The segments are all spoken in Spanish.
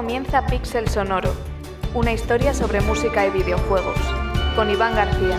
comienza Pixel Sonoro, una historia sobre música y videojuegos, con Iván García.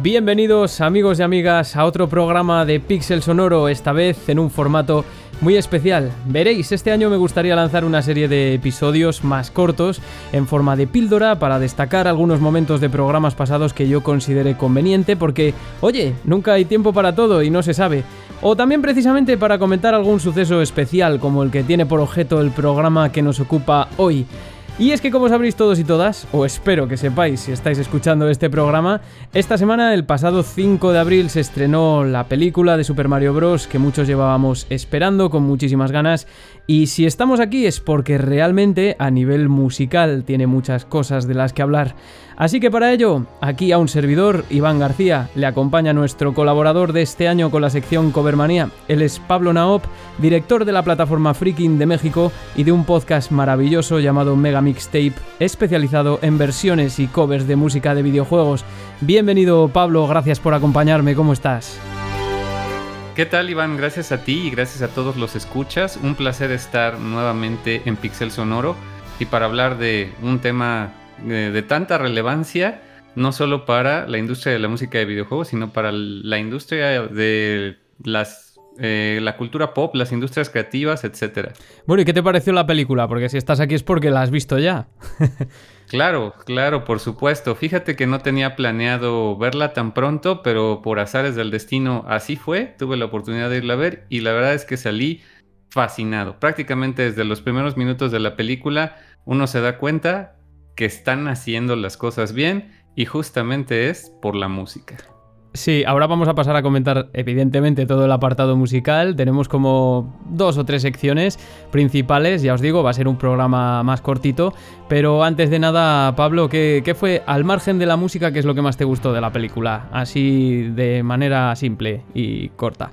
Bienvenidos amigos y amigas a otro programa de Pixel Sonoro, esta vez en un formato muy especial. Veréis, este año me gustaría lanzar una serie de episodios más cortos en forma de píldora para destacar algunos momentos de programas pasados que yo considere conveniente porque, oye, nunca hay tiempo para todo y no se sabe. O también precisamente para comentar algún suceso especial como el que tiene por objeto el programa que nos ocupa hoy. Y es que como sabréis todos y todas, o espero que sepáis si estáis escuchando este programa, esta semana, el pasado 5 de abril, se estrenó la película de Super Mario Bros. que muchos llevábamos esperando con muchísimas ganas. Y si estamos aquí es porque realmente a nivel musical tiene muchas cosas de las que hablar. Así que para ello, aquí a un servidor, Iván García, le acompaña nuestro colaborador de este año con la sección Covermanía. Él es Pablo Naop, director de la plataforma Freaking de México y de un podcast maravilloso llamado Mega Mixtape, especializado en versiones y covers de música de videojuegos. Bienvenido Pablo, gracias por acompañarme, ¿cómo estás? ¿Qué tal Iván? Gracias a ti y gracias a todos los escuchas. Un placer estar nuevamente en Pixel Sonoro y para hablar de un tema de, tanta relevancia, no solo para la industria de la música de videojuegos, sino para la industria de las eh, la cultura pop, las industrias creativas, etcétera. Bueno, ¿y qué te pareció la película? Porque si estás aquí es porque la has visto ya. claro, claro, por supuesto. Fíjate que no tenía planeado verla tan pronto, pero por azares del destino así fue. Tuve la oportunidad de irla a ver y la verdad es que salí fascinado. Prácticamente desde los primeros minutos de la película uno se da cuenta que están haciendo las cosas bien y justamente es por la música. Sí, ahora vamos a pasar a comentar evidentemente todo el apartado musical. Tenemos como dos o tres secciones principales, ya os digo, va a ser un programa más cortito. Pero antes de nada, Pablo, ¿qué, ¿qué, fue al margen de la música, qué es lo que más te gustó de la película? Así de manera simple y corta.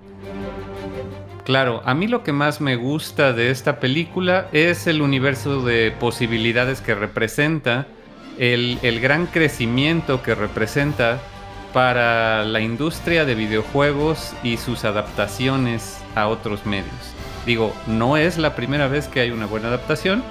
Claro, a mí lo que más me gusta de esta película es el universo de posibilidades que representa, el, gran crecimiento que representa para la industria de videojuegos y sus adaptaciones a otros medios. Digo, no es la primera vez que hay una buena adaptación,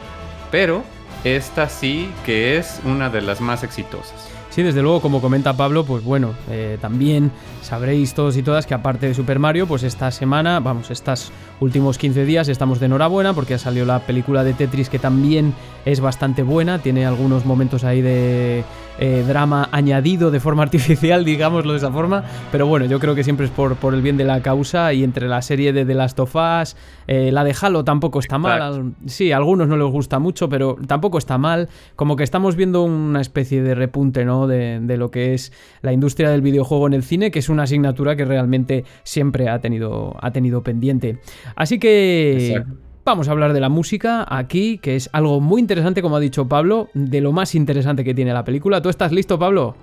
pero esta sí que es una de las más exitosas. Sí, desde luego, como comenta Pablo, pues bueno, eh, también sabréis todos y todas que aparte de Super Mario, pues esta semana, vamos, estos últimos 15 días estamos de enhorabuena porque ha salido la película de Tetris que también es bastante buena, tiene algunos momentos ahí de eh, drama añadido de forma artificial, digámoslo de esa forma, pero bueno, yo creo que siempre es por, por el bien de la causa y entre la serie de The Last of Us, eh, la de Halo tampoco está mal, sí, a algunos no les gusta mucho, pero tampoco está mal, como que estamos viendo una especie de repunte, ¿no? De, lo que es la industria del videojuego en el cine, que es una asignatura que realmente siempre ha tenido, ha tenido pendiente. Así que... Vamos a hablar de la música aquí, que es algo muy interesante, como ha dicho Pablo, de lo más interesante que tiene la película. ¿Tú estás listo, Pablo?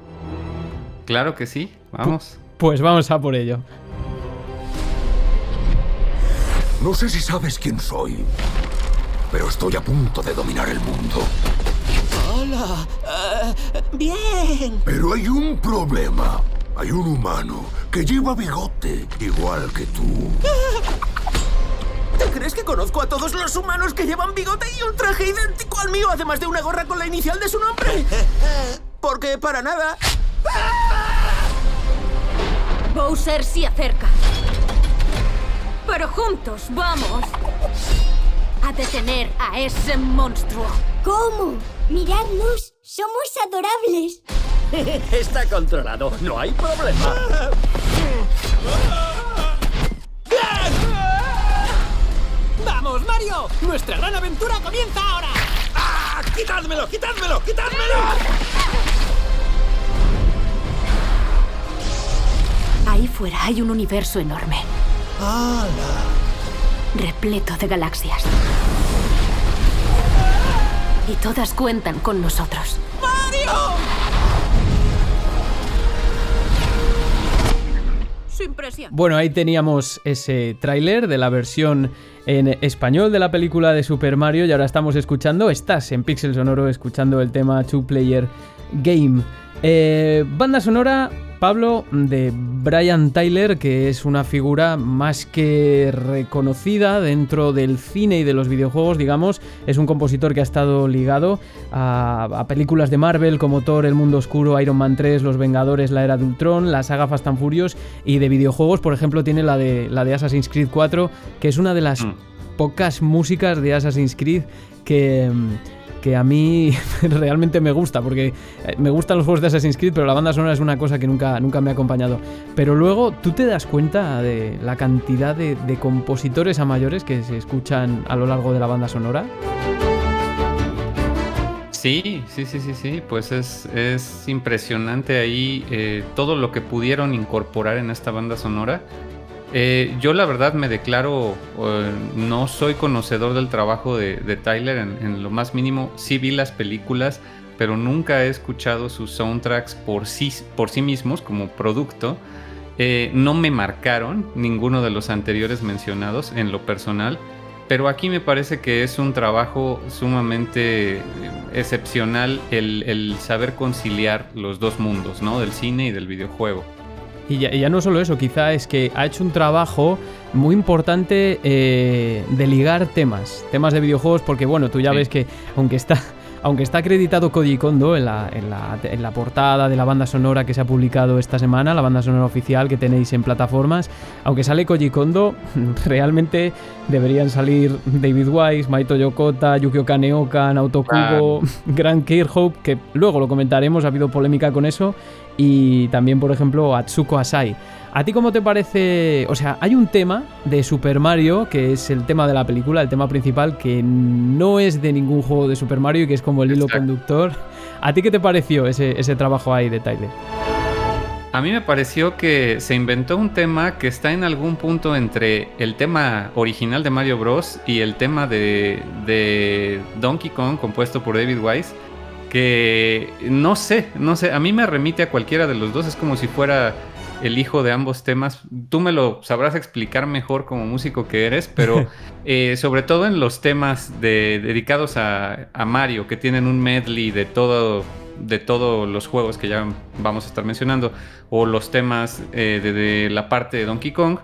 Claro que sí, vamos. Pues vamos a por ello. No sé si sabes quién soy, pero estoy a punto de dominar el mundo. Hola. Eh, bien. Pero hay un problema. Hay un humano que lleva bigote, igual que tú. ¿Te crees que conozco a todos los humanos que llevan bigote y un traje idéntico al mío, además de una gorra con la inicial de su nombre? Porque para nada. Bowser se acerca. Pero juntos vamos a detener a ese monstruo. ¿Cómo? Miradnos, somos adorables. Está controlado, no hay problema. ¡Vamos, Mario! ¡Nuestra gran aventura comienza ahora! ¡Ah! ¡Quitádmelo, quitádmelo, quitádmelo! Ahí fuera hay un universo enorme. ¡Hala! Repleto de galaxias. Y todas cuentan con nosotros. ¡Mario! Sin presión. Bueno, ahí teníamos ese tráiler de la versión en español de la película de Super Mario y ahora estamos escuchando, estás en Pixel Sonoro escuchando el tema Two Player Game. Eh, banda sonora, Pablo, de Brian Tyler, que es una figura más que reconocida dentro del cine y de los videojuegos, digamos. Es un compositor que ha estado ligado a, a películas de Marvel como Thor, El Mundo Oscuro, Iron Man 3, Los Vengadores, La Era de Ultron, la saga Fast and Furious y de videojuegos, por ejemplo, tiene la de, la de Assassin's Creed 4, que es una de las Mm. pocas músicas de Assassin's Creed que, que a mí realmente me gusta, porque eh, me gustan los juegos de Assassin's Creed, pero la banda sonora es una cosa que nunca, nunca me ha acompañado. Pero luego tú te das cuenta de la cantidad de, compositores a mayores que se escuchan a lo largo de la banda sonora. Sí, sí, sí, sí, sí, pues es, es impresionante ahí eh, todo lo que pudieron incorporar en esta banda sonora. Eh, yo la verdad me declaro, eh, no soy conocedor del trabajo de, Tyler en, en, lo más mínimo, sí vi las películas, pero nunca he escuchado sus soundtracks por sí, por sí mismos como producto. Eh, no me marcaron ninguno de los anteriores mencionados en lo personal. Pero aquí me parece que es un trabajo sumamente eh, excepcional el, el, saber conciliar los dos mundos, ¿no? Del cine y del videojuego. Y ya, y ya no solo eso, quizá es que ha hecho un trabajo muy importante eh, de ligar temas, temas de videojuegos, porque bueno, tú ya sí. ves que aunque está aunque está acreditado Koji Kondo en la, en, la, en la, portada de la banda sonora que se ha publicado esta semana, la banda sonora oficial que tenéis en plataformas, aunque sale Koji Kondo, realmente deberían salir David Wise, Maito Yokota, Yukio Kaneoka, Naoto Kubo, ah. Grant Kirkhope, que luego lo comentaremos, ha habido polémica con eso, y también, por ejemplo, Atsuko Asai. ¿A ti cómo te parece? O sea, hay un tema de Super Mario, que es el tema de la película, el tema principal, que no es de ningún juego de Super Mario y que es como el hilo Exacto. conductor. ¿A ti qué te pareció ese, ese trabajo ahí de Tyler? A mí me pareció que se inventó un tema que está en algún punto entre el tema original de Mario Bros. y el tema de, de Donkey Kong compuesto por David Wise. Que no sé, no sé, a mí me remite a cualquiera de los dos, es como si fuera el hijo de ambos temas. Tú me lo sabrás explicar mejor como músico que eres, pero eh, sobre todo en los temas de, dedicados a, a, Mario, que tienen un medley de todo de todos los juegos que ya vamos a estar mencionando, o los temas eh, de, de, la parte de Donkey Kong,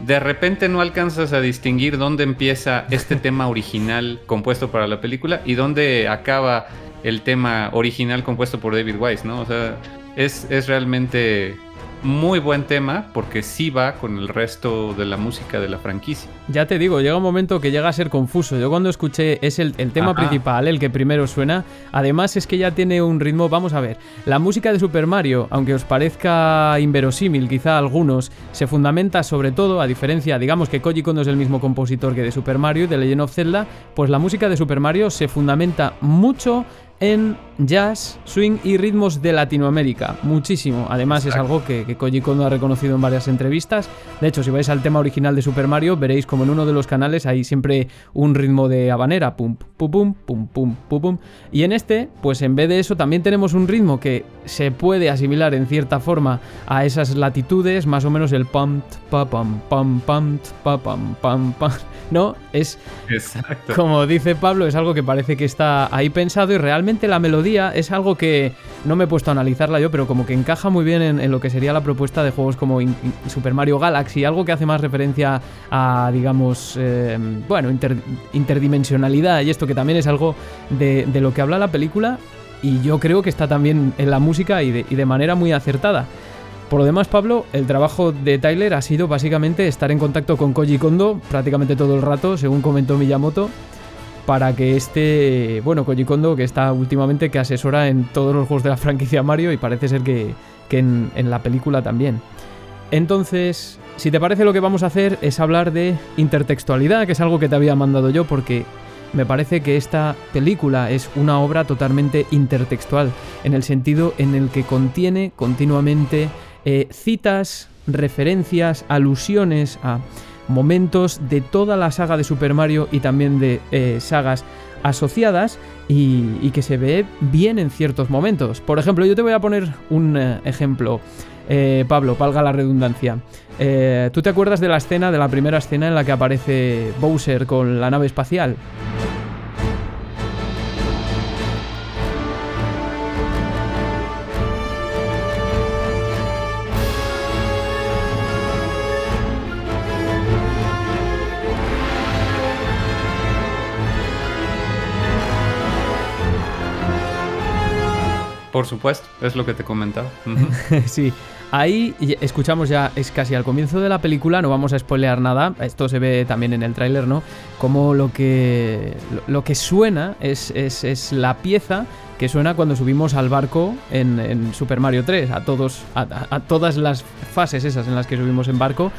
de repente no alcanzas a distinguir dónde empieza este tema original compuesto para la película y dónde acaba el tema original compuesto por David Wise, ¿no? O sea, es, es realmente muy buen tema porque sí va con el resto de la música de la franquicia. Ya te digo, llega un momento que llega a ser confuso. Yo cuando escuché es el, el tema Ajá. principal, el que primero suena. Además es que ya tiene un ritmo, vamos a ver, la música de Super Mario, aunque os parezca inverosímil quizá a algunos, se fundamenta sobre todo, a diferencia, digamos que Koji Kondo es el mismo compositor que de Super Mario y de Legend of Zelda, pues la música de Super Mario se fundamenta mucho en jazz, swing y ritmos de Latinoamérica. Muchísimo. Además Exacto. es algo que, que, Koji Kondo ha reconocido en varias entrevistas. De hecho, si vais al tema original de Super Mario, veréis como en uno de los canales hay siempre un ritmo de habanera. Pum, pum, pum, pum, pum, pum, pum. Y en este, pues en vez de eso, también tenemos un ritmo que se puede asimilar en cierta forma a esas latitudes, más o menos el pum, pa, pum, pum, pum, pa, pum, pum, pum. ¿no? Es Exacto. como dice Pablo, es algo que parece que está ahí pensado y realmente la melodía es algo que no me he puesto a analizarla yo, pero como que encaja muy bien en, lo que sería la propuesta de juegos como Super Mario Galaxy, algo que hace más referencia a, digamos, eh, bueno, inter, interdimensionalidad y esto que también es algo de, de, lo que habla la película y yo creo que está también en la música y de, y de manera muy acertada. Por lo demás, Pablo, el trabajo de Tyler ha sido básicamente estar en contacto con Koji Kondo prácticamente todo el rato, según comentó Miyamoto, para que este, bueno, Koji Kondo, que está últimamente, que asesora en todos los juegos de la franquicia Mario y parece ser que, en la película también. Entonces, si te parece lo que vamos a hacer es hablar de intertextualidad, que es algo que te había mandado yo porque me parece que esta película es una obra totalmente intertextual, en el sentido en el que contiene continuamente eh, citas, referencias, alusiones a momentos de toda la saga de Super Mario y también de eh, sagas asociadas y, que se ve bien en ciertos momentos. Por ejemplo, yo te voy a poner un eh, ejemplo. Eh, Pablo, valga la redundancia. ¿Tú te acuerdas de la escena, de la primera escena en la que aparece Bowser con la nave espacial? Por supuesto, es lo que te comentaba. sí, ahí escuchamos ya, es casi al comienzo de la película, no vamos a spoilear nada, esto se ve también en el tráiler, ¿no? Como lo que, lo, que suena es, es, la pieza que suena cuando subimos al barco en, Super Mario 3, a, todos, a todas las fases esas en las que subimos en barco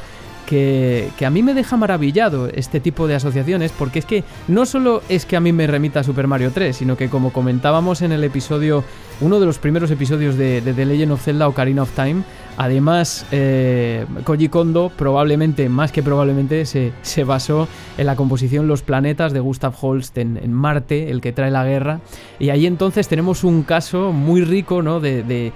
que, a mí me deja maravillado este tipo de asociaciones, porque es que no solo es que a mí me remita a Super Mario 3, sino que como comentábamos en el episodio, uno de los primeros episodios de, de The Legend of Zelda Ocarina of Time, Además, eh, Koji Kondo probablemente, más que probablemente, se, basó en la composición Los planetas de Gustav Holst en, Marte, el que trae la guerra. Y ahí entonces tenemos un caso muy rico ¿no? de,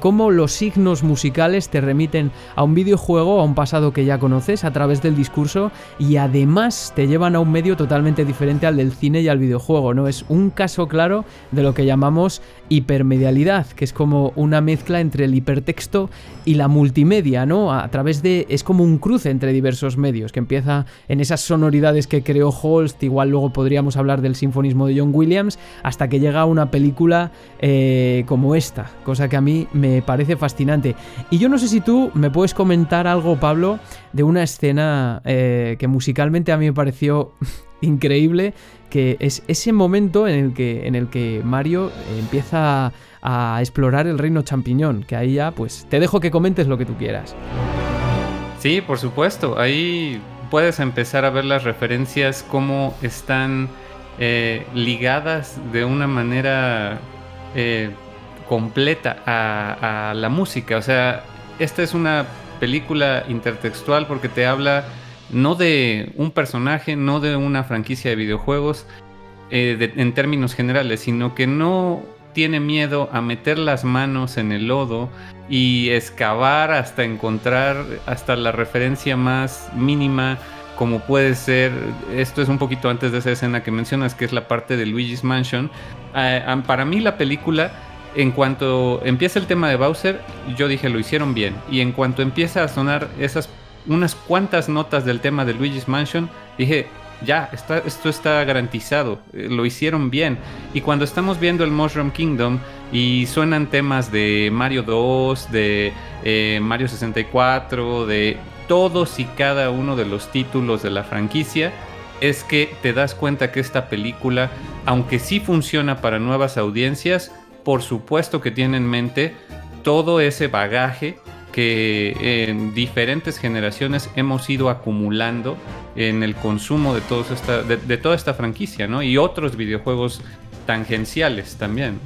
cómo los signos musicales te remiten a un videojuego, a un pasado que ya conoces a través del discurso y además te llevan a un medio totalmente diferente al del cine y al videojuego. ¿no? Es un caso claro de lo que llamamos hipermedialidad, que es como una mezcla entre el hipertexto y la multimedia, ¿no? A través de. Es como un cruce entre diversos medios, que empieza en esas sonoridades que creó Holst, igual luego podríamos hablar del sinfonismo de John Williams, hasta que llega una película eh, como esta, cosa que a mí me parece fascinante. Y yo no sé si tú me puedes comentar algo, Pablo, de una escena eh, que musicalmente a mí me pareció increíble, que es ese momento en el que, en el que Mario empieza a explorar el reino champiñón, que ahí ya pues te dejo que comentes lo que tú quieras. Sí, por supuesto, ahí puedes empezar a ver las referencias, cómo están eh, ligadas de una manera eh, completa a, a la música. O sea, esta es una película intertextual porque te habla no de un personaje, no de una franquicia de videojuegos eh, en términos generales, sino que no tiene miedo a meter las manos en el lodo y excavar hasta encontrar hasta la referencia más mínima como puede ser, esto es un poquito antes de esa escena que mencionas, que es la parte de Luigi's Mansion. Eh, para mí la película, en cuanto empieza el tema de Bowser, yo dije lo hicieron bien. Y en cuanto empieza a sonar esas unas cuantas notas del tema de Luigi's Mansion, dije, ya, esto está garantizado, eh, lo hicieron bien. Y cuando estamos viendo el Mushroom Kingdom y suenan temas de Mario 2, de eh, Mario 64, de todos y cada uno de los títulos de la franquicia, es que te das cuenta que esta película, aunque sí funciona para nuevas audiencias, por supuesto que tiene en mente todo ese bagaje que en diferentes generaciones hemos ido acumulando en el consumo de, de, toda esta franquicia, ¿no? Y otros videojuegos tangenciales también.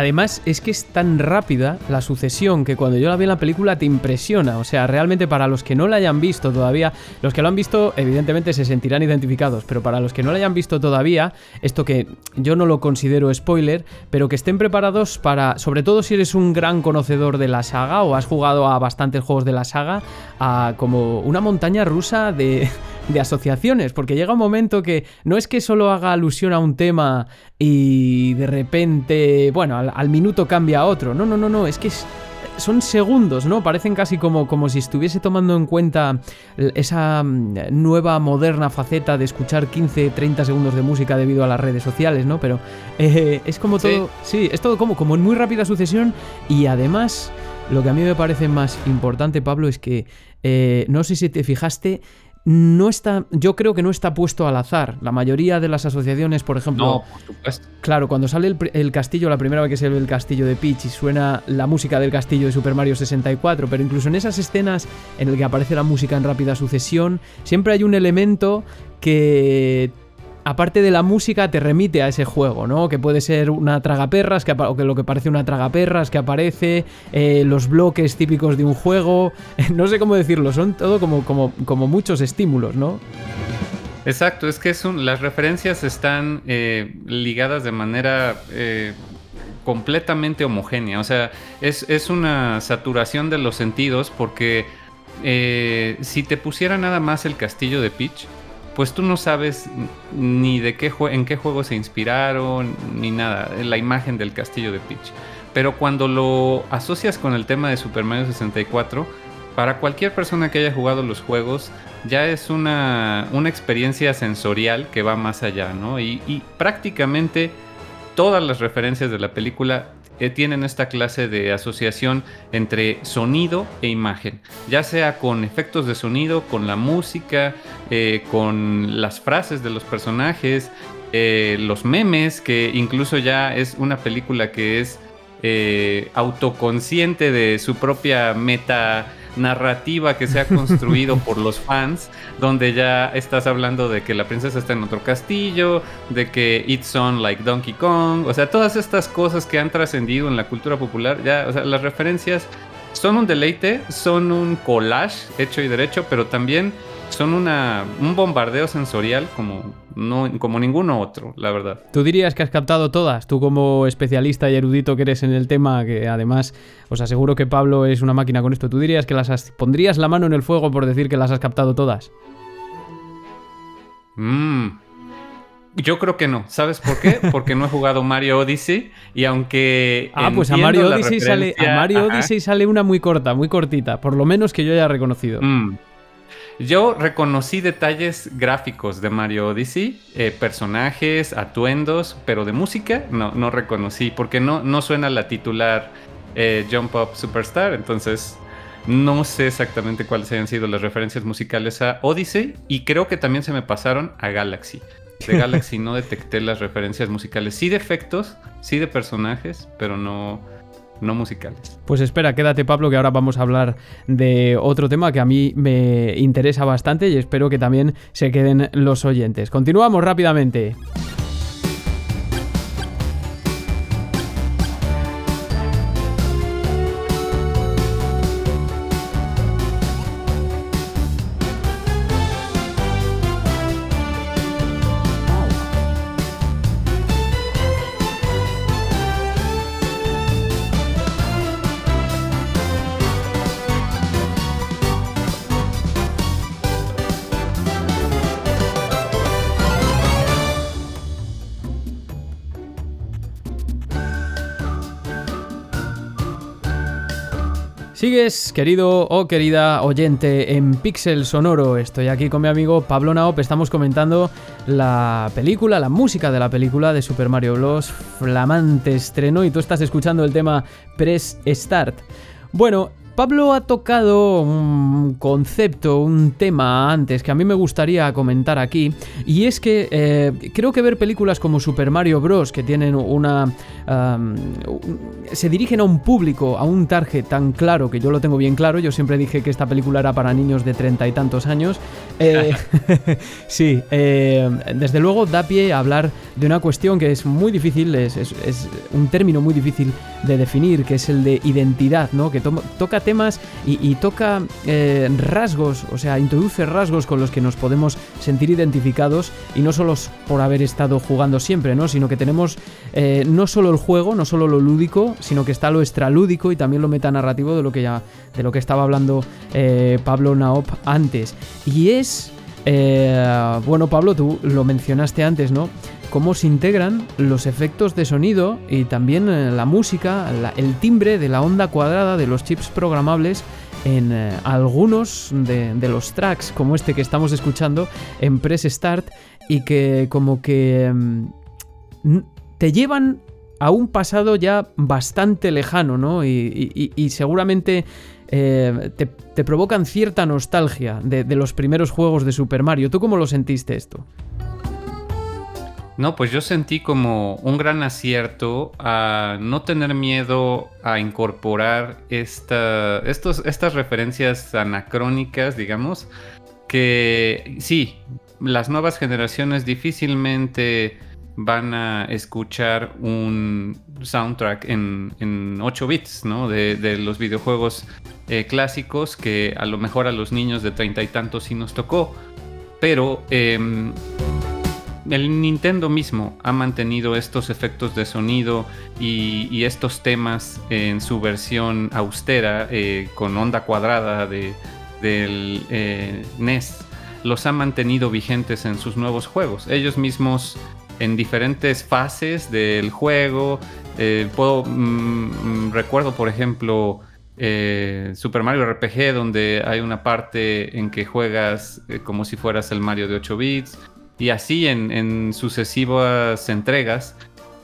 Además, es que es tan rápida la sucesión que cuando yo la vi en la película te impresiona. O sea, realmente para los que no la hayan visto todavía, los que lo han visto, evidentemente se sentirán identificados, pero para los que no la hayan visto todavía, esto que yo no lo considero spoiler, pero que estén preparados para, sobre todo si eres un gran conocedor de la saga o has jugado a bastantes juegos de la saga, a como una montaña rusa de, de asociaciones, porque llega un momento que no es que solo haga alusión a un tema y de repente, bueno, al, minuto cambia a otro. No, no, no, no, es que son segundos, ¿no? Parecen casi como, como si estuviese tomando en cuenta esa mm, nueva, moderna faceta de escuchar 15, 30 segundos de música debido a las redes sociales, ¿no? Pero eh, es como todo, sí. es todo como, como en muy rápida sucesión y además lo que a mí me parece más importante, Pablo, es que eh, no sé si te fijaste, no está, yo creo que no está puesto al azar. La mayoría de las asociaciones, por ejemplo, no, por supuesto. Claro, cuando sale el, castillo, la primera vez que se ve el castillo de Peach y suena la música del castillo de Super Mario 64, pero incluso en esas escenas en el que aparece la música en rápida sucesión, siempre hay un elemento que aparte de la música, te remite a ese juego, ¿no? Que puede ser una tragaperras, que, o que lo que parece una tragaperras que aparece, eh, los bloques típicos de un juego, no sé cómo decirlo, son todo como, como, como muchos estímulos, ¿no? Exacto, es que las referencias están eh, ligadas de manera eh, completamente homogénea, o sea, es, es, una saturación de los sentidos porque si te pusiera nada más el castillo de Peach, pues tú no sabes ni de qué en qué juego se inspiraron, ni nada, la imagen del castillo de Peach. Pero cuando lo asocias con el tema de Super Mario 64, para cualquier persona que haya jugado los juegos, ya es una, una experiencia sensorial que va más allá, ¿no? Y, y prácticamente todas las referencias de la película tienen esta clase de asociación entre sonido e imagen, ya sea con efectos de sonido, con la música, eh, con las frases de los personajes, eh, los memes, que incluso ya es una película que es eh, autoconsciente de su propia meta narrativa que se ha construido por los fans, donde ya estás hablando de que la princesa está en otro castillo, de que it's on like Donkey Kong, o sea, todas estas cosas que han trascendido en la cultura popular, ya, o sea, las referencias son un deleite, son un collage hecho y derecho, pero también son una, un bombardeo sensorial como, no, como ninguno otro, la verdad. ¿Tú dirías que has captado todas? Tú como especialista y erudito que eres en el tema, que además os aseguro que Pablo es una máquina con esto, ¿tú dirías que las pondrías la mano en el fuego por decir que las has captado todas? Mmm... Yo creo que no. ¿Sabes por qué? Porque no he jugado Mario Odyssey y aunque. Ah, pues a Mario Odyssey sale. A Mario Odyssey sale una muy corta, muy cortita. Por lo menos que yo haya reconocido. Mm. Yo reconocí detalles gráficos de Mario Odyssey, eh, personajes, atuendos, pero de música no, no reconocí, porque no, no suena la titular eh, Jump Up Superstar, entonces no sé exactamente cuáles hayan sido las referencias musicales a Odyssey y creo que también se me pasaron a Galaxy. De Galaxy no detecté las referencias musicales, sí de efectos, sí de personajes, pero no, no musicales. Pues espera, quédate Pablo, que ahora vamos a hablar de otro tema que a mí me interesa bastante y espero que también se queden los oyentes. Continuamos rápidamente. Querido o querida oyente, en Pixel Sonoro. Estoy aquí con mi amigo Pablo Naop. Estamos comentando la película, la música de la película de Super Mario Bros. Flamante estreno y tú estás escuchando el tema Press Start. Bueno, Pablo ha tocado un concepto, un tema antes que a mí me gustaría comentar aquí, y es que eh, creo que ver películas como Super Mario Bros. que tienen una... se dirigen a un público, a un target tan claro, que yo lo tengo bien claro, yo siempre dije que esta película era para niños de treinta y tantos años, eh, sí, eh, desde luego da pie a hablar de una cuestión que es muy difícil, es, un término muy difícil de definir, que es el de identidad, ¿no? Que toca y, toca eh, rasgos, o sea, introduce rasgos con los que nos podemos sentir identificados y no solo por haber estado jugando siempre, ¿no? Sino que tenemos eh, no solo el juego, no solo lo lúdico, sino que está lo extralúdico y también lo metanarrativo de lo que ya de lo que estaba hablando eh, Pablo Naop antes. Y es bueno, Pablo, tú lo mencionaste antes, ¿no? Cómo se integran los efectos de sonido y también eh, la música, el timbre de la onda cuadrada de los chips programables en eh, algunos de, los tracks, como este que estamos escuchando en Press Start, y que como que n- te llevan a un pasado ya bastante lejano, ¿no? Y, seguramente eh, te, te provocan cierta nostalgia de, de los primeros juegos de Super Mario. ¿Tú cómo lo sentiste esto? No, pues yo sentí como un gran acierto a no tener miedo a incorporar estas referencias anacrónicas, digamos, que sí, las nuevas generaciones difícilmente van a escuchar un soundtrack en, en 8 bits, ¿no? De, de los videojuegos eh, clásicos que a lo mejor a los niños de treinta y tantos sí nos tocó, pero... em, el Nintendo mismo ha mantenido estos efectos de sonido y, estos temas en su versión austera, eh, con onda cuadrada de, del eh, NES, los ha mantenido vigentes en sus nuevos juegos. Ellos mismos en diferentes fases del juego, eh, puedo, mm, mm, recuerdo por ejemplo Super Mario RPG donde hay una parte en que juegas como si fueras el Mario de 8 bits. Y así en, sucesivas entregas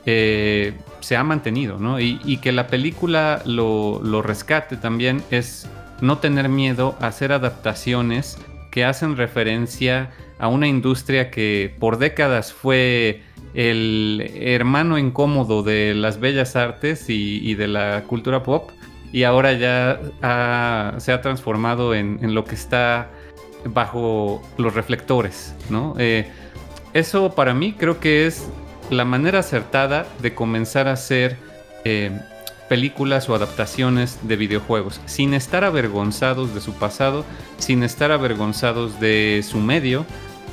eh, se ha mantenido, ¿no? Y, que la película lo, lo rescate también es no tener miedo a hacer adaptaciones que hacen referencia a una industria que por décadas fue el hermano incómodo de las bellas artes y, de la cultura pop y ahora ya se ha transformado en, en lo que está bajo los reflectores, ¿no? Eh, eso para mí creo que es la manera acertada de comenzar a hacer eh, películas o adaptaciones de videojuegos, sin estar avergonzados de su pasado, sin estar avergonzados de su medio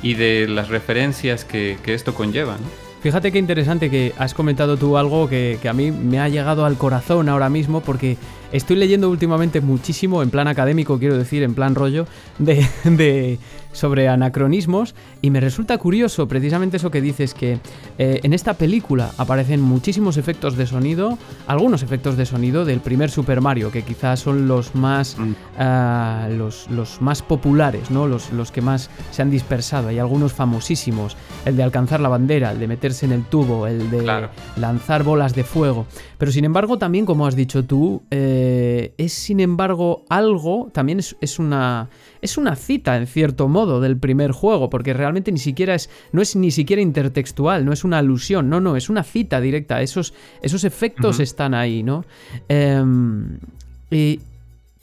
y de las referencias que, que esto conlleva. Fíjate qué interesante que has comentado tú algo que, que a mí me ha llegado al corazón ahora mismo porque estoy leyendo últimamente muchísimo, en plan académico quiero decir, en plan rollo, de- sobre anacronismos y me resulta curioso precisamente eso que dices que eh, en esta película aparecen muchísimos efectos de sonido, algunos efectos de sonido del primer Super Mario que quizás son los más Mm. ah, los, los más populares, ¿no? Los, los que más se han dispersado. Hay algunos famosísimos. El de alcanzar la bandera, el de meterse en el tubo, el de Claro. lanzar bolas de fuego. Pero sin embargo, también, como has dicho tú, eh, es sin embargo algo, también es, es una. Es una cita, en cierto modo, del primer juego, porque realmente ni siquiera es. No es ni siquiera intertextual, no es una alusión, no, no, es una cita directa. Esos, esos efectos están ahí, ¿no? Em, y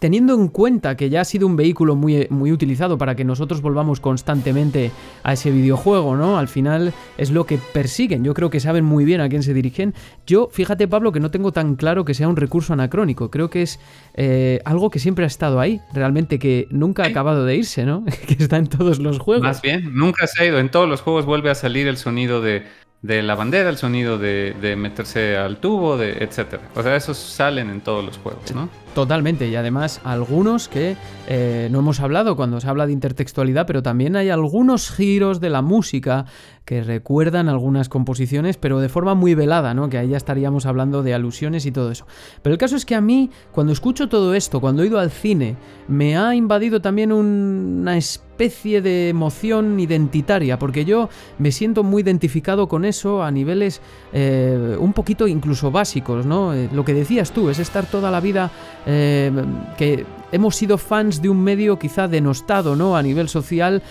teniendo en cuenta que ya ha sido un vehículo muy, muy utilizado para que nosotros volvamos constantemente a ese videojuego, ¿no? Al final es lo que persiguen. Yo creo que saben muy bien a quién se dirigen. Yo, fíjate, Pablo, que no tengo tan claro que sea un recurso anacrónico. Creo que es eh, algo que siempre ha estado ahí, realmente, que nunca ha acabado de irse, ¿no? que está en todos los juegos. Más bien, nunca se ha ido. En todos los juegos vuelve a salir el sonido de, de la bandera, el sonido de, de meterse al tubo, de etcétera. O sea, esos salen en todos los juegos, ¿no? Totalmente, y además algunos que eh, no hemos hablado cuando se habla de intertextualidad, pero también hay algunos giros de la música que recuerdan algunas composiciones, pero de forma muy velada, ¿no? Que ahí ya estaríamos hablando de alusiones y todo eso. Pero el caso es que a mí, cuando escucho todo esto, cuando he ido al cine, me ha invadido también un- una especie de emoción identitaria, porque yo me siento muy identificado con eso a niveles eh, un poquito incluso básicos, ¿no? Eh, lo que decías tú, es estar toda la vida eh, que hemos sido fans de un medio quizá denostado, ¿no? A nivel social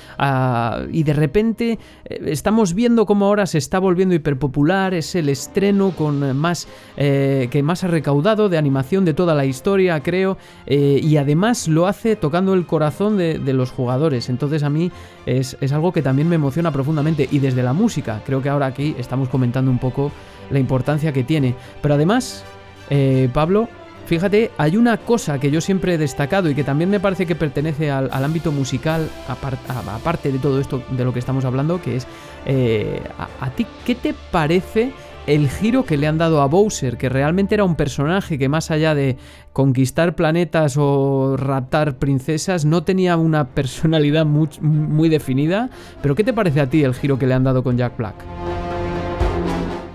y de repente eh, estamos viendo cómo ahora se está volviendo hiperpopular, es el estreno con más eh, que más ha recaudado de animación de toda la historia, creo, eh, y además lo hace tocando el corazón de, de los jugadores. Entonces a mí es, es algo que también me emociona profundamente y desde la música, creo que ahora aquí estamos comentando un poco la importancia que tiene. Pero además, Pablo, Fíjate, hay una cosa que yo siempre he destacado y que también me parece que pertenece al, al ámbito musical, aparte de todo esto de lo que estamos hablando, que es, eh, a, ti, ¿qué te parece el giro que le han dado a Bowser? Que realmente era un personaje que más allá de conquistar planetas o raptar princesas, no tenía una personalidad muy, muy definida. Pero ¿qué te parece a ti el giro que le han dado con Jack Black?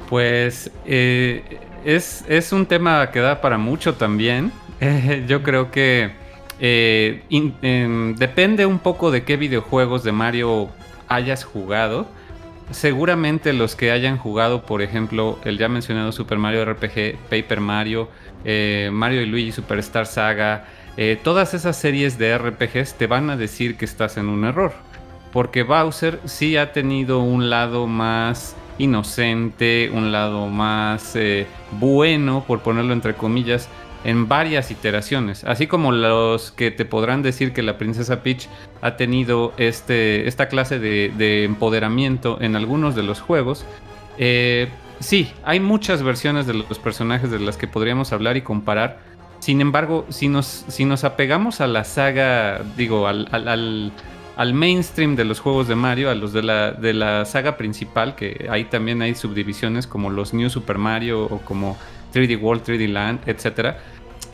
Pues eh, es, un tema que da para mucho también. yo creo que eh, em, depende un poco de qué videojuegos de Mario hayas jugado. Seguramente los que hayan jugado, por ejemplo, el ya mencionado Super Mario RPG, Paper Mario, eh, Mario y Luigi Superstar Saga, eh, todas esas series de RPGs te van a decir que estás en un error. Porque Bowser sí ha tenido un lado más inocente, un lado más eh, bueno, por ponerlo entre comillas, en varias iteraciones. Así como los que te podrán decir que la princesa Peach ha tenido este, esta clase de, empoderamiento en algunos de los juegos. Eh, sí, hay muchas versiones de los personajes de las que podríamos hablar y comparar. Sin embargo, si nos, si nos apegamos a la saga, digo, al, al, mainstream de los juegos de Mario, a los de la, de la saga principal, que ahí también hay subdivisiones como los New Super Mario o como 3D World, 3D Land, etcétera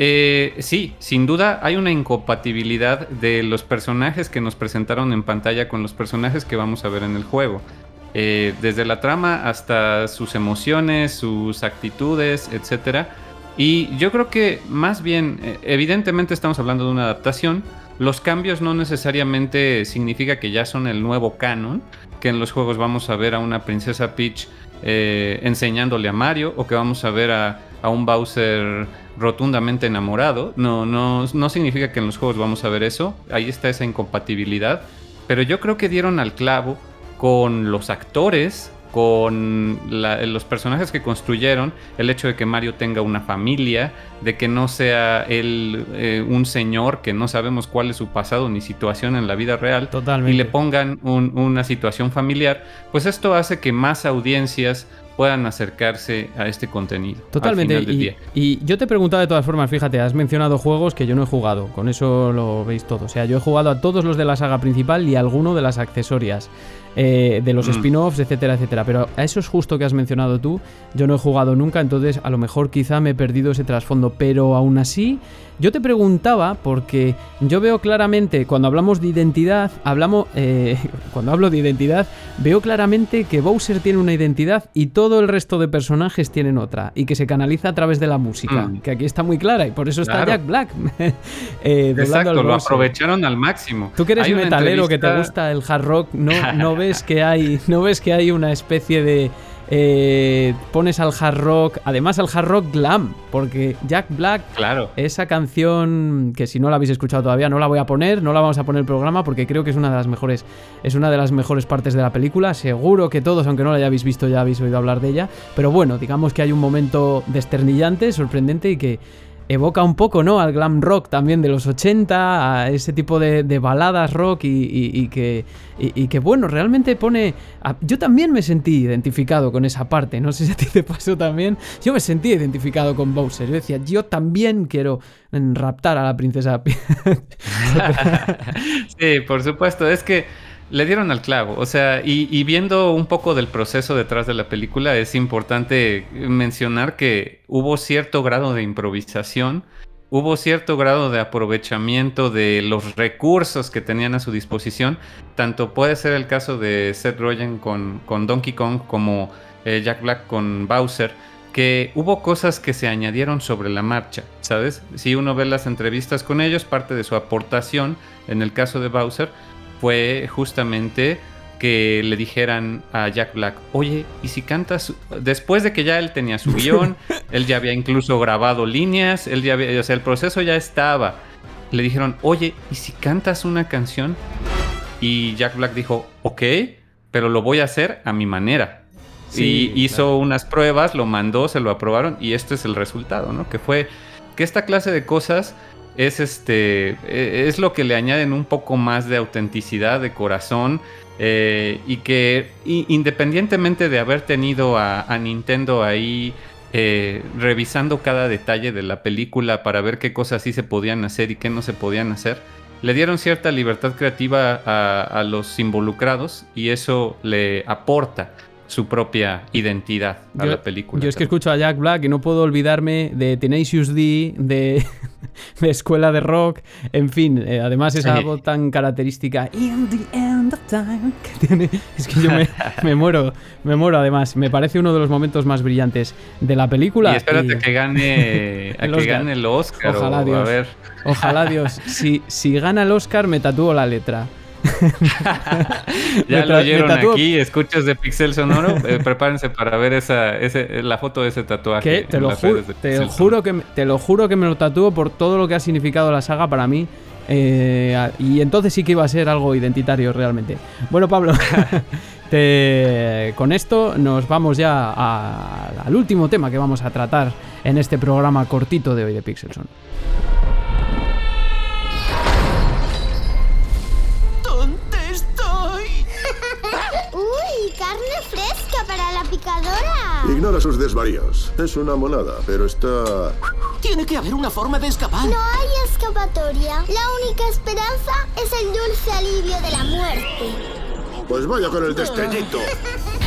eh, sí, sin duda hay una incompatibilidad de los personajes que nos presentaron en pantalla con los personajes que vamos a ver en el juego. Eh, desde la trama hasta sus emociones, sus actitudes, etc. Y yo creo que más bien, eh, evidentemente estamos hablando de una adaptación. Los cambios no necesariamente significa que ya son el nuevo canon, que en los juegos vamos a ver a una princesa Peach enseñándole a Mario o que vamos a ver a, a un Bowser rotundamente enamorado. No, no, no significa que en los juegos vamos a ver eso. Ahí está esa incompatibilidad. Pero yo creo que dieron al clavo con los actores, con los personajes que construyeron, el hecho de que Mario tenga una familia, de que no sea él eh, un señor que no sabemos cuál es su pasado ni situación en la vida real, Totalmente. y le pongan una situación familiar, pues esto hace que más audiencias puedan acercarse a este contenido. Totalmente. y, yo te preguntaba de todas formas, fíjate, has mencionado juegos que yo no he jugado, con eso lo veis todo. O sea, yo he jugado a todos los de la saga principal y a alguno de las accesorias. Eh, de los mm. spin-offs, etcétera, etcétera. Pero a eso es justo que has mencionado tú. Yo no he jugado nunca, entonces a lo mejor quizá me he perdido ese trasfondo. Pero aún así, yo te preguntaba, porque yo veo claramente, cuando hablamos de identidad, hablamos. Eh, cuando hablo de identidad, veo claramente que Bowser tiene una identidad y todo el resto de personajes tienen otra. Y que se canaliza a través de la música. Mm. Que aquí está muy clara y por eso está Jack Black. eh, Exacto, lo aprovecharon al máximo. Tú que eres metalero, que te gusta el hard rock, no, no ves que hay, no ves que hay una especie de eh, pones al hard rock, además al hard rock glam, porque Jack Black, claro. esa canción que si no la habéis escuchado todavía no la voy a poner, no la vamos a poner en el programa porque creo que es una de las mejores, es una de las mejores partes de la película. Seguro que todos, aunque no la hayáis visto, ya habéis oído hablar de ella. Pero bueno, digamos que hay un momento desternillante, sorprendente y que evoca un poco, ¿no? Al glam rock también de los 80, a ese tipo de, baladas rock y, que, y, que, bueno, realmente pone... yo también me sentí identificado con esa parte, no sé si a ti te pasó también. Yo me sentí identificado con Bowser. Yo decía, yo también quiero raptar a la princesa. sí, por supuesto, es que le dieron al clavo. O sea, y, viendo un poco del proceso detrás de la película, es importante mencionar que hubo cierto grado de improvisación, hubo cierto grado de aprovechamiento de los recursos que tenían a su disposición. Tanto puede ser el caso de Seth Rogen con, Donkey Kong como eh, Jack Black con Bowser. Que hubo cosas que se añadieron sobre la marcha, ¿sabes? Si uno ve las entrevistas con ellos, parte de su aportación, en el caso de Bowser, fue justamente que le dijeran a Jack Black, oye, ¿y si cantas? Después de que ya él tenía su guion, él ya había incluso grabado líneas, él ya o sea, el proceso ya estaba. Le dijeron, oye, ¿y si cantas una canción? Y Jack Black dijo, ok, pero lo voy a hacer a mi manera. y hizo unas pruebas, lo mandó, se lo aprobaron y este es el resultado, ¿no? Que fue que esta clase de cosas es este e, es lo que le añaden un poco más de autenticidad de corazón eh, y que independientemente de haber tenido a, Nintendo ahí eh, revisando cada detalle de la película para ver qué cosas sí se podían hacer y qué no se podían hacer le dieron cierta libertad creativa a, a los involucrados y eso le aporta su propia identidad a la película. Yo es que escucho a Jack Black y no puedo olvidarme de Tenacious D, de, de Escuela de Rock, en fin, eh, además esa Sí. voz tan característica, In the end of time, que tiene, es que yo me, me muero, me muero además, me parece uno de los momentos más brillantes de la película. Y espérate y- que gane, a El que Oscar. gane el Oscar. Ojalá, o, Dios. A ver. Ojalá Dios, si, si gana el Oscar me tatúo la letra. Ya lo oyeron aquí, escuchas de Pixel Sonoro. eh, prepárense para ver esa, ese, la foto de ese tatuaje. Te lo, de te, Pixel juro que, te lo juro que me lo tatúo por todo lo que ha significado la saga para mí. eh, y entonces sí que iba a ser algo identitario realmente. Bueno, Pablo, te- con esto nos vamos ya a- al último tema que vamos a tratar en este programa cortito de hoy de Pixelson. ¿Dónde picadora! Ignora sus desvaríos. Es una monada, pero está... Tiene que haber una forma de escapar. No hay escapatoria. La única esperanza es el dulce alivio de la muerte. Pues vaya con el destellito.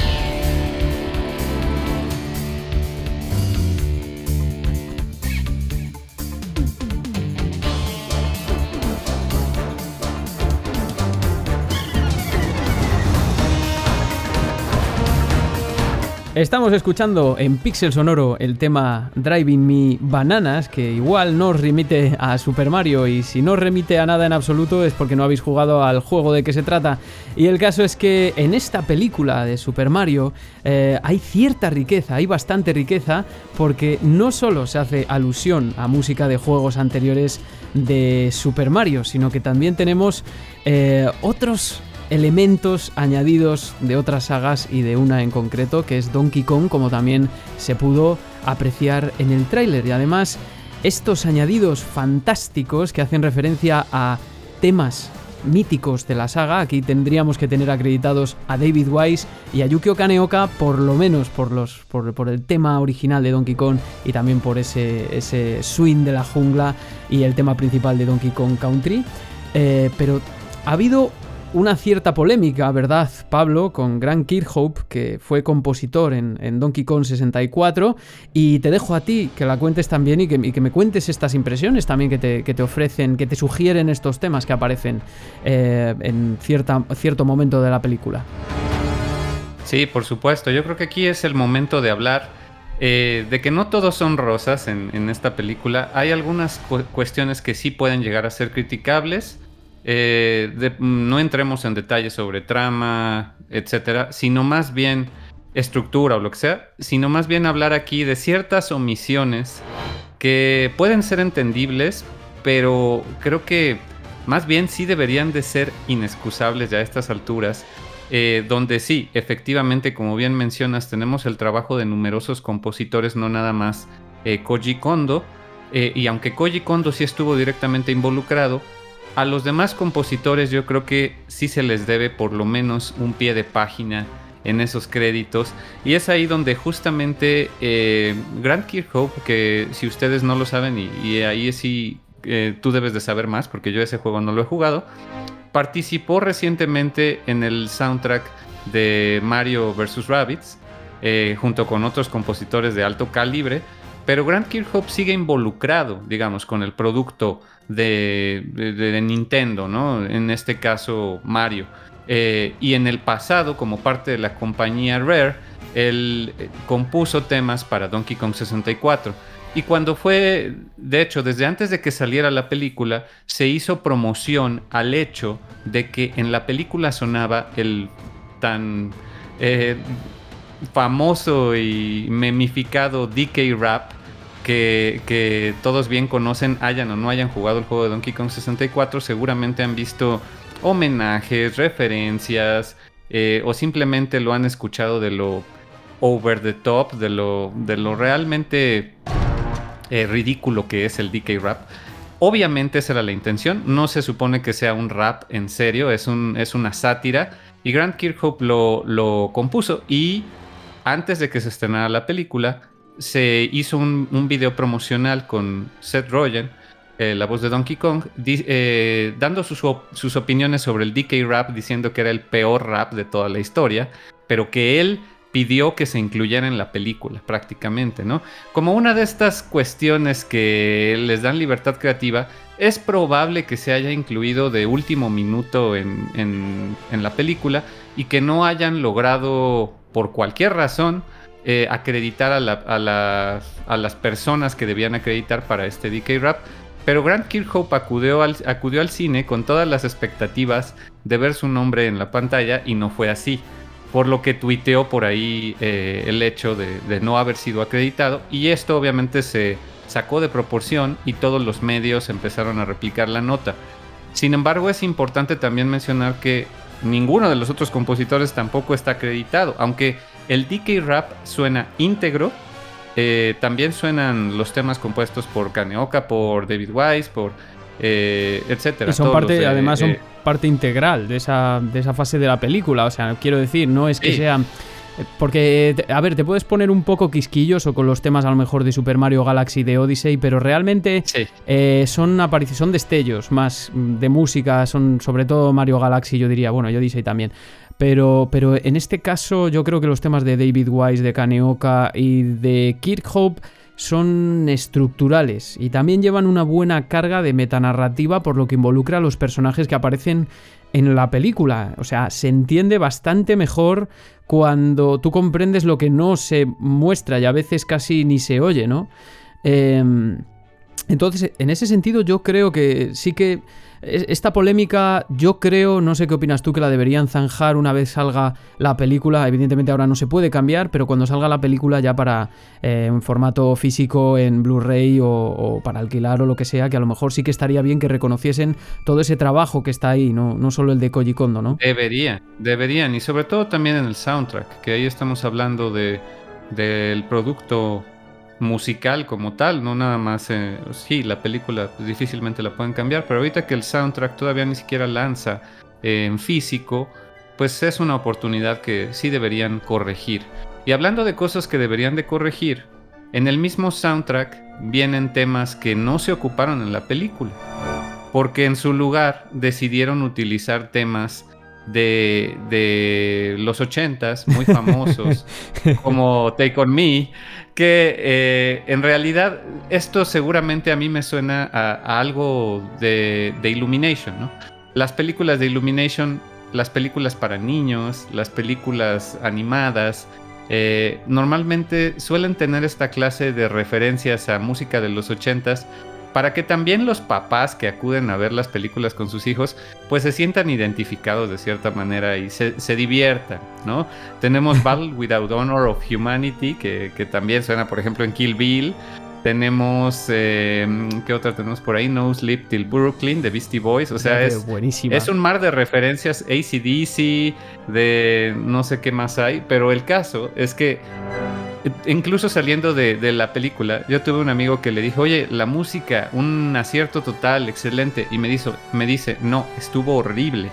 Estamos escuchando en Pixel Sonoro el tema Driving Me Bananas, que igual no os remite a Super Mario y si no remite a nada en absoluto es porque no habéis jugado al juego de que se trata. Y el caso es que en esta película de Super Mario eh, hay cierta riqueza, hay bastante riqueza, porque no solo se hace alusión a música de juegos anteriores de Super Mario, sino que también tenemos eh, otros elementos añadidos de otras sagas y de una en concreto que es Donkey Kong como también se pudo apreciar en el tráiler. Y además estos añadidos fantásticos que hacen referencia a temas míticos de la saga aquí tendríamos que tener acreditados a David Wise y a Yukio Kaneoka por lo menos por los por, el tema original de Donkey Kong y también por ese, ese swing de la jungla y el tema principal de Donkey Kong Country. Eh, pero ha habido una cierta polémica, ¿verdad, Pablo? Con Grant Kirkhope, que fue compositor en, Donkey Kong 64. Y te dejo a ti que la cuentes también y que, y que me cuentes estas impresiones también que te, ofrecen, que te sugieren estos temas que aparecen eh, en cierta, cierto momento de la película. Sí, por supuesto. Yo creo que aquí es el momento de hablar eh, de que no todos son rosas en, esta película. Hay algunas cu- cuestiones que sí pueden llegar a ser criticables. Eh, de- no entremos en detalles sobre trama, etcétera, sino más bien estructura o lo que sea, sino más bien hablar aquí de ciertas omisiones que pueden ser entendibles, pero creo que más bien sí deberían de ser inexcusables ya a estas alturas, eh, donde sí, efectivamente, como bien mencionas, tenemos el trabajo de numerosos compositores, no nada más eh, Koji Kondo, eh, y aunque Koji Kondo sí estuvo directamente involucrado, a los demás compositores yo creo que sí se les debe por lo menos un pie de página en esos créditos. Y es ahí donde justamente eh, Grant Kirkhope, que si ustedes no lo saben, y, ahí sí eh, tú debes de saber más, porque yo ese juego no lo he jugado, participó recientemente en el soundtrack de Mario vs. Rabbids, eh, junto con otros compositores de alto calibre. Pero Grant Kirkhope sigue involucrado, digamos, con el producto de, Nintendo, ¿no? En este caso, Mario. Eh, y en el pasado, como parte de la compañía Rare, él eh, compuso temas para Donkey Kong 64. Y cuando fue, de hecho, desde antes de que saliera la película, se hizo promoción al hecho de que en la película sonaba el tan eh, famoso y memificado DK Rap que, todos bien conocen, hayan o no hayan jugado el juego de Donkey Kong 64, seguramente han visto homenajes, referencias, eh, o simplemente lo han escuchado de lo over the top, de lo, de lo realmente eh, ridículo que es el DK Rap. Obviamente esa era la intención, no se supone que sea un rap en serio, es, un, es una sátira. Y Grant Kirkhope lo, lo compuso y antes de que se estrenara la película, se hizo un, video promocional con Seth Rogen, eh, la voz de Donkey Kong, eh, dando sus, op- sus opiniones sobre el DK Rap, diciendo que era el peor rap de toda la historia, pero que él pidió que se incluyera en la película prácticamente, ¿no? Como una de estas cuestiones que les dan libertad creativa, es probable que se haya incluido de último minuto en, la película y que no hayan logrado, por cualquier razón, eh, acreditar a, a, a, las personas que debían acreditar para este DK Rap. Pero Grant Kirkhope acudió al, acudió al cine con todas las expectativas de ver su nombre en la pantalla y no fue así por lo que tuiteó por ahí eh, el hecho de, no haber sido acreditado y esto obviamente se sacó de proporción y todos los medios empezaron a replicar la nota. Sin embargo es importante también mencionar que ninguno de los otros compositores tampoco está acreditado, aunque el DK Rap suena íntegro, eh, también suenan los temas compuestos por Kaneoka, por David Wise, por eh, etcétera. Y son parte, además son parte integral de esa, de esa fase de la película. O sea, quiero decir, no es que sean. Porque, a ver, te puedes poner un poco quisquilloso con los temas a lo mejor de Super Mario Galaxy, de Odyssey, pero realmente eh, son destellos más de música, son sobre todo Mario Galaxy, yo diría, bueno, y Odyssey también. Pero, pero en este caso yo creo que los temas de David Wise, de Kaneoka y de Kirkhope son estructurales y también llevan una buena carga de metanarrativa por lo que involucra a los personajes que aparecen en la película. O sea, se entiende bastante mejor cuando tú comprendes lo que no se muestra y a veces casi ni se oye, ¿no? Em, entonces, en ese sentido yo creo que sí que esta polémica, yo creo, no sé qué opinas tú, que la deberían zanjar una vez salga la película. Evidentemente ahora no se puede cambiar, pero cuando salga la película ya para eh, en formato físico, en Blu-ray o, para alquilar o lo que sea, que a lo mejor sí que estaría bien que reconociesen todo ese trabajo que está ahí, no, no solo el de Koji Kondo, ¿no? Deberían, deberían, y sobre todo también en el soundtrack, que ahí estamos hablando de, del producto musical como tal, no nada más, eh, sí, la película difícilmente la pueden cambiar, pero ahorita que el soundtrack todavía ni siquiera lanza eh, en físico, pues es una oportunidad que sí deberían corregir. Y hablando de cosas que deberían de corregir, en el mismo soundtrack vienen temas que no se ocuparon en la película, porque en su lugar decidieron utilizar temas de, de los ochentas muy famosos como Take On Me que eh, en realidad esto seguramente a mí me suena a, algo de, Illumination, ¿no? Las películas de Illumination, las películas para niños, las películas animadas, eh, normalmente suelen tener esta clase de referencias a música de los ochentas para que también los papás que acuden a ver las películas con sus hijos, pues se sientan identificados de cierta manera y se, diviertan, ¿no? Tenemos Battle Without Honor of Humanity, que, también suena, por ejemplo, en Kill Bill. Tenemos, eh, ¿qué otra tenemos por ahí? No Sleep Till Brooklyn, de Beastie Boys. O sea, es, es un mar de referencias ACDC, de no sé qué más hay, pero el caso es que incluso saliendo de, la película, yo tuve un amigo que le dijo, oye, la música, un acierto total, excelente. Y me, dijo, me dice, no, estuvo horrible.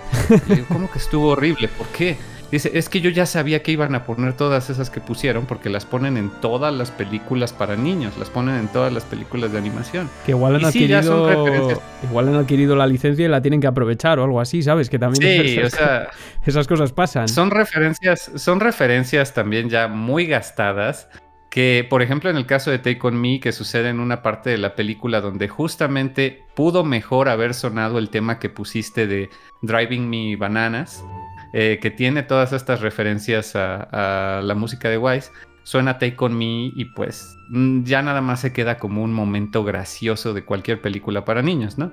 Y digo, ¿cómo que estuvo horrible? ¿Por qué? Dice, es que yo ya sabía que iban a poner todas esas que pusieron porque las ponen en todas las películas para niños, las ponen en todas las películas de animación. Que igual han, adquirido, igual han adquirido la licencia y la tienen que aprovechar o algo así, ¿sabes? Que también sí, esas, o sea, esas cosas pasan. Son referencias, son referencias también ya muy gastadas que, por ejemplo, en el caso de Take On Me, que sucede en una parte de la película donde justamente pudo mejor haber sonado el tema que pusiste de Driving Me Bananas, eh, que tiene todas estas referencias a, la música de Wise, suena Take On Me y pues mm, ya nada más se queda como un momento gracioso de cualquier película para niños, ¿no?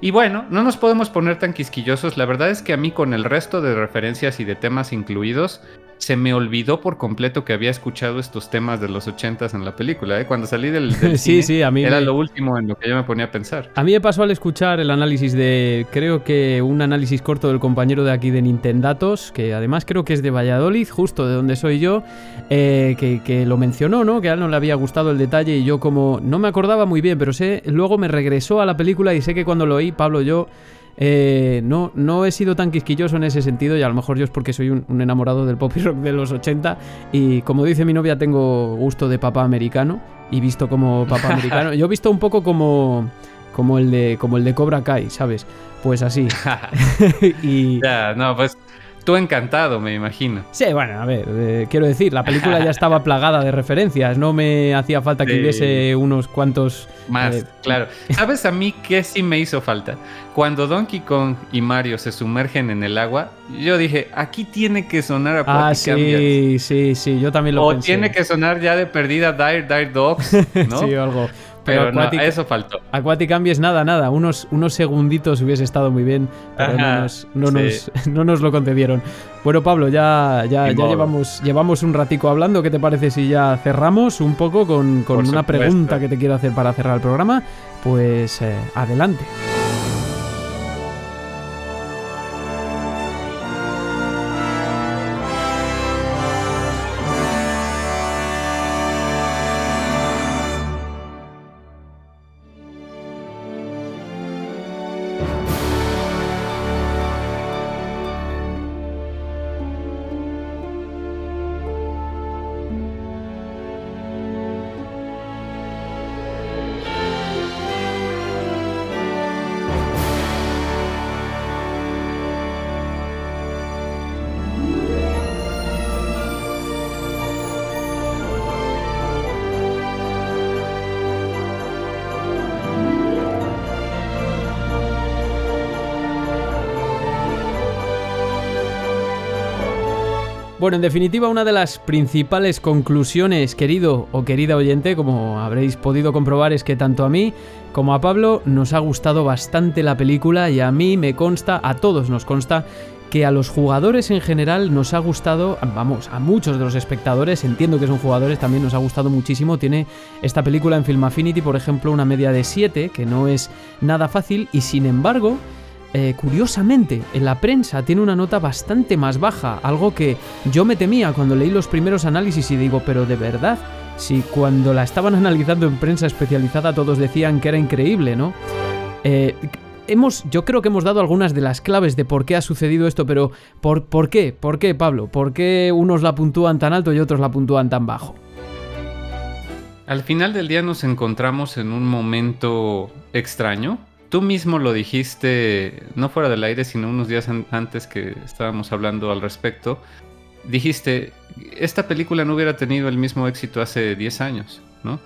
Y bueno, no nos podemos poner tan quisquillosos, la verdad es que a mí con el resto de referencias y de temas incluidos, se me olvidó por completo que había escuchado estos temas de los ochentas en la película. ¿eh? Cuando salí del, sí, sí, a mí era lo último en lo que yo me ponía a pensar. A mí me pasó al escuchar el análisis de, creo que un análisis corto del compañero de aquí de Nintendatos, que además creo que es de Valladolid, justo de donde soy yo, eh, que, lo mencionó, ¿no? Que a él no le había gustado el detalle y yo como no me acordaba muy bien, pero sé, luego me regresó a la película y sé que cuando lo oí, Pablo, yo eh, no, no he sido tan quisquilloso en ese sentido y a lo mejor yo es porque soy un, enamorado del pop y rock de los 80 y como dice mi novia tengo gusto de papá americano y visto como papá americano. Yo he visto un poco como, como, el, de, como el de Cobra Kai, ¿sabes? Pues así. y... Ya, no, pues Tú encantado, me imagino. Sí, bueno, a ver, eh, quiero decir, la película ya estaba plagada de referencias, no me hacía falta que Sí. hubiese unos cuantos... Más, eh, claro. ¿Sabes a mí qué sí me hizo falta? Cuando Donkey Kong y Mario se sumergen en el agua, yo dije, aquí tiene que sonar a Ah, Aquatic Ambience. sí, sí, sí, yo también lo O pensé. tiene que sonar ya de perdida Dire Dire Dogs, ¿no? Sí, o algo. Pero Aquatic- eso faltó. Aquatic Ambience nada, nada, unos, unos segunditos hubiese estado muy bien, pero no, nos, no, sí. nos, no nos lo concedieron. Bueno, Pablo, ya, ya, ya llevamos, llevamos un ratico hablando. ¿Qué te parece si ya cerramos un poco con, con una supuesto. pregunta que te quiero hacer para cerrar el programa? Pues eh, adelante. Bueno, en definitiva, una de las principales conclusiones, querido o querida oyente, como habréis podido comprobar, es que tanto a mí como a Pablo nos ha gustado bastante la película y a mí me consta, a todos nos consta, que a los jugadores en general nos ha gustado, vamos, a muchos de los espectadores, entiendo que son jugadores, también nos ha gustado muchísimo. Tiene esta película en Film Affinity, por ejemplo, una media de 7, que no es nada fácil, y sin embargo, eh, curiosamente, en la prensa tiene una nota bastante más baja, algo que yo me temía cuando leí los primeros análisis y digo, pero de verdad, si cuando la estaban analizando en prensa especializada todos decían que era increíble, ¿no? Eh, hemos, yo creo que hemos dado algunas de las claves de por qué ha sucedido esto, pero ¿por, ¿por qué? ¿Por qué, Pablo? ¿Por qué unos la puntúan tan alto y otros la puntúan tan bajo? Al final del día nos encontramos en un momento extraño. Tú mismo lo dijiste, no fuera del aire, sino unos días an- antes que estábamos hablando al respecto. Dijiste, esta película no hubiera tenido el mismo éxito hace 10 años, ¿no?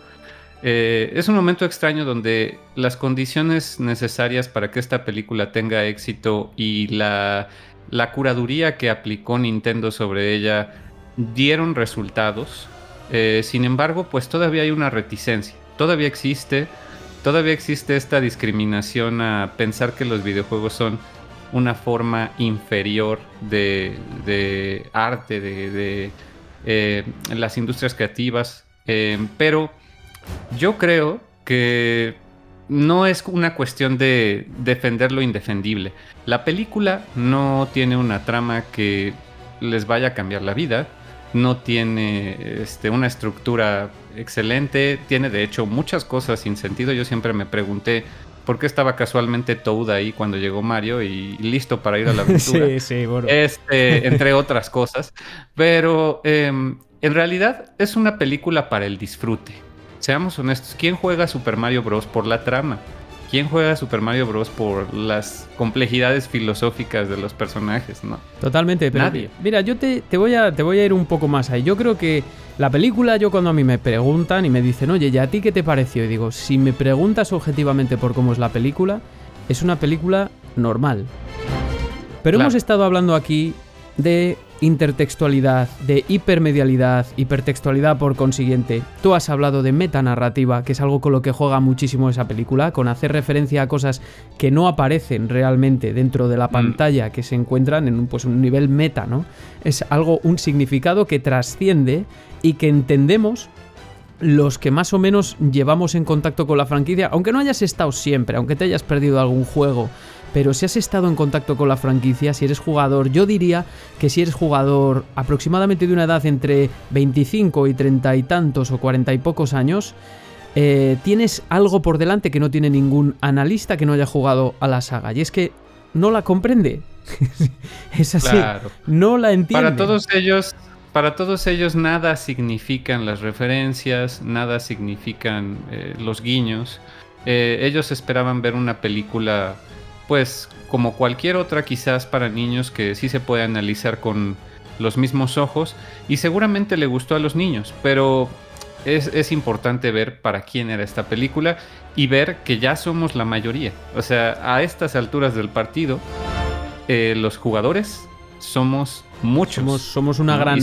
Eh, es un momento extraño donde las condiciones necesarias para que esta película tenga éxito y la, la curaduría que aplicó Nintendo sobre ella dieron resultados. Eh, sin embargo, pues todavía hay una reticencia. Todavía existe, todavía existe esta discriminación a pensar que los videojuegos son una forma inferior de, arte, de, de, eh, las industrias creativas. Eh, pero yo creo que no es una cuestión de defender lo indefendible. La película no tiene una trama que les vaya a cambiar la vida. No tiene este, una estructura excelente. Tiene de hecho muchas cosas sin sentido. Yo siempre me pregunté por qué estaba casualmente Toad ahí cuando llegó Mario y listo para ir a la aventura. Sí, sí, bueno. Este, entre otras cosas. Pero eh, en realidad es una película para el disfrute. Seamos honestos, ¿quién juega Super Mario Bros. por la trama? ¿Quién juega Super Mario Bros. por las complejidades filosóficas de los personajes? ¿no? Totalmente, pero Nadie. mira, yo te, te voy a, te voy a ir un poco más ahí. Yo creo que la película, yo cuando a mí me preguntan y me dicen, oye, ¿y a ti qué te pareció? Y digo, si me preguntas objetivamente por cómo es la película, es una película normal. Pero Claro. hemos estado hablando aquí de intertextualidad, de hipermedialidad, hipertextualidad por consiguiente. Tú has hablado de metanarrativa, que es algo con lo que juega muchísimo esa película, con hacer referencia a cosas que no aparecen realmente dentro de la pantalla, que se encuentran en un, pues, un nivel meta, ¿no? Es algo, un significado que trasciende y que entendemos los que más o menos llevamos en contacto con la franquicia, aunque no hayas estado siempre, aunque te hayas perdido algún juego, pero si has estado en contacto con la franquicia, si eres jugador, yo diría que si eres jugador aproximadamente de una edad entre 25 y 30 y tantos o 40 y pocos años, eh, tienes algo por delante que no tiene ningún analista que no haya jugado a la saga, y es que no la comprende. es así, Claro. no la entiende. Para todos ellos, para todos ellos nada significan las referencias, nada significan eh, los guiños. Eh, ellos esperaban ver una película pues como cualquier otra quizás para niños que sí se puede analizar con los mismos ojos y seguramente le gustó a los niños, pero es, es, importante ver para quién era esta película y ver que ya somos la mayoría. O sea, a estas alturas del partido, eh, los jugadores somos muchos. Somos, somos una, gran,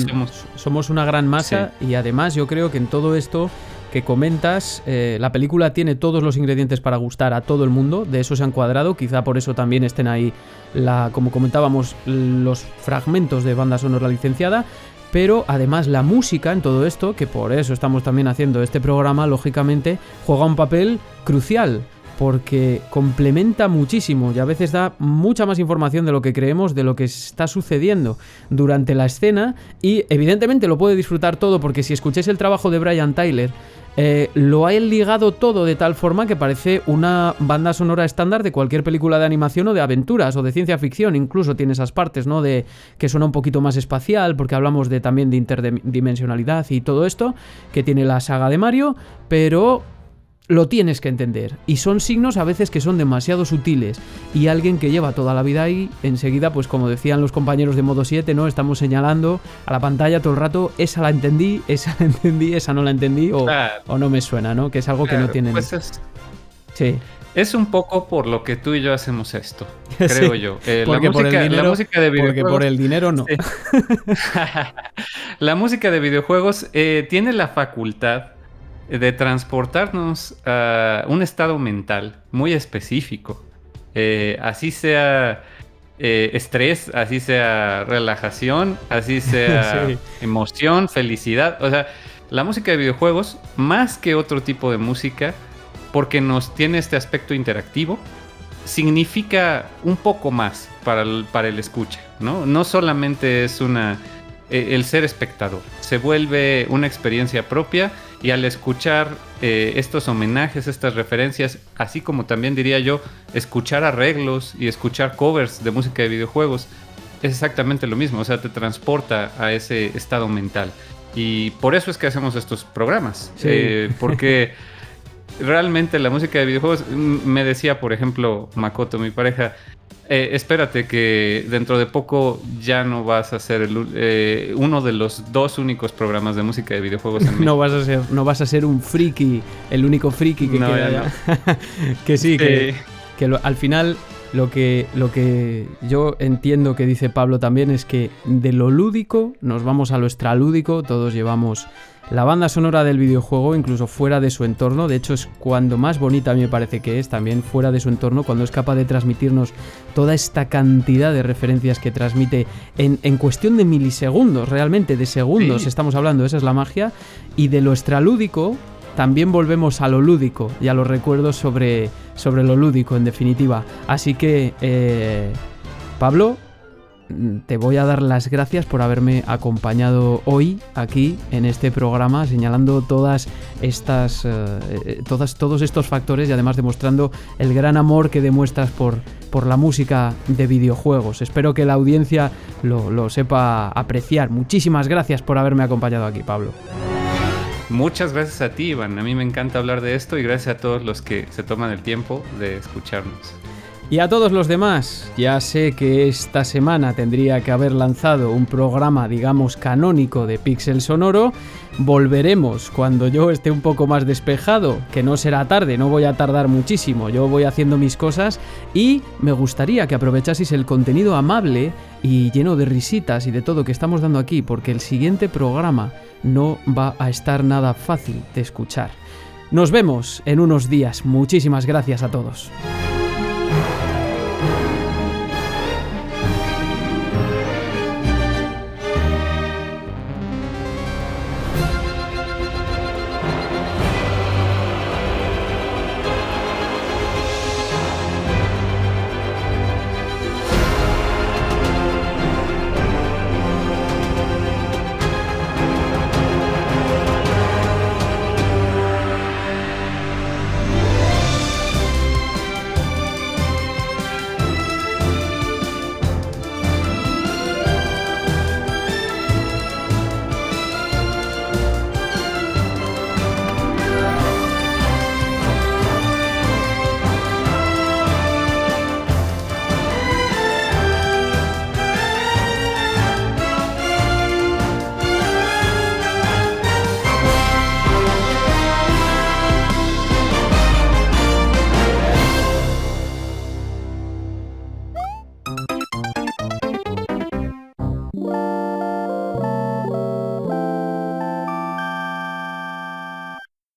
somos una gran masa y además yo creo que en todo esto que comentas, eh, la película tiene todos los ingredientes para gustar a todo el mundo, de eso se han cuadrado, quizá por eso también estén ahí, la, como comentábamos, los fragmentos de banda sonora licenciada, pero además la música en todo esto, que por eso estamos también haciendo este programa, lógicamente, juega un papel crucial. Porque complementa muchísimo y a veces da mucha más información de lo que creemos, de lo que está sucediendo durante la escena. Y evidentemente lo puede disfrutar todo, porque si escucháis el trabajo de Brian Tyler, eh, lo ha ligado todo de tal forma que parece una banda sonora estándar de cualquier película de animación o de aventuras o de ciencia ficción. Incluso tiene esas partes, ¿no? De que suena un poquito más espacial, porque hablamos de también de interdimensionalidad y todo esto que tiene la saga de Mario, pero lo tienes que entender. Y son signos a veces que son demasiado sutiles. Y alguien que lleva toda la vida ahí, enseguida, pues como decían los compañeros de modo 7, ¿no? Estamos señalando a la pantalla todo el rato, esa la entendí, esa la entendí, esa no la entendí, o, Claro. o no me suena, ¿no? Que es algo que no tienen. pues es, Sí. es un poco por lo que tú y yo hacemos esto, creo Sí, yo. Eh, la, porque por música, el la dinero, música de porque videojuegos. por el dinero no. Sí. la música de videojuegos eh, tiene la facultad de transportarnos a un estado mental muy específico. Eh, así sea eh, estrés, así sea relajación, así sea Sí. emoción, felicidad. O sea, la música de videojuegos, más que otro tipo de música, porque nos tiene este aspecto interactivo, significa un poco más para el, para el escucha, ¿no? No solamente es una eh, el ser espectador, se vuelve una experiencia propia y al escuchar eh, estos homenajes, estas referencias, así como también diría yo, escuchar arreglos y escuchar covers de música de videojuegos, es exactamente lo mismo, o sea, te transporta a ese estado mental. Y por eso es que hacemos estos programas, Sí. eh, porque realmente la música de videojuegos, mm, me decía, por ejemplo, Makoto, mi pareja, eh, espérate que dentro de poco ya no vas a ser el eh, uno de los dos únicos programas de música de videojuegos en. No vas a ser, no vas a ser un friki, el único friki que No, queda ya que sí, que, Sí. que lo- al final lo que, lo que yo entiendo que dice Pablo también es que de lo lúdico nos vamos a lo extralúdico, todos llevamos la banda sonora del videojuego, incluso fuera de su entorno, de hecho es cuando más bonita a mí me parece que es, también fuera de su entorno, cuando es capaz de transmitirnos toda esta cantidad de referencias que transmite en, en cuestión de milisegundos, realmente de segundos Sí. estamos hablando, esa es la magia, y de lo extralúdico también volvemos a lo lúdico y a los recuerdos sobre, sobre lo lúdico, en definitiva. Así que, eh, Pablo, te voy a dar las gracias por haberme acompañado hoy aquí en este programa, señalando todas estas, eh, eh, todas, todos estos factores y además demostrando el gran amor que demuestras por, por la música de videojuegos. Espero que la audiencia lo, lo sepa apreciar. Muchísimas gracias por haberme acompañado aquí, Pablo. Muchas gracias a ti, Iván. A mí me encanta hablar de esto y gracias a todos los que se toman el tiempo de escucharnos. Y a todos los demás, ya sé que esta semana tendría que haber lanzado un programa, digamos, canónico de Pixel Sonoro. Volveremos cuando yo esté un poco más despejado, que no será tarde, no voy a tardar muchísimo, yo voy haciendo mis cosas y me gustaría que aprovechaseis el contenido amable y lleno de risitas y de todo que estamos dando aquí, porque el siguiente programa no va a estar nada fácil de escuchar. Nos vemos en unos días, muchísimas gracias a todos.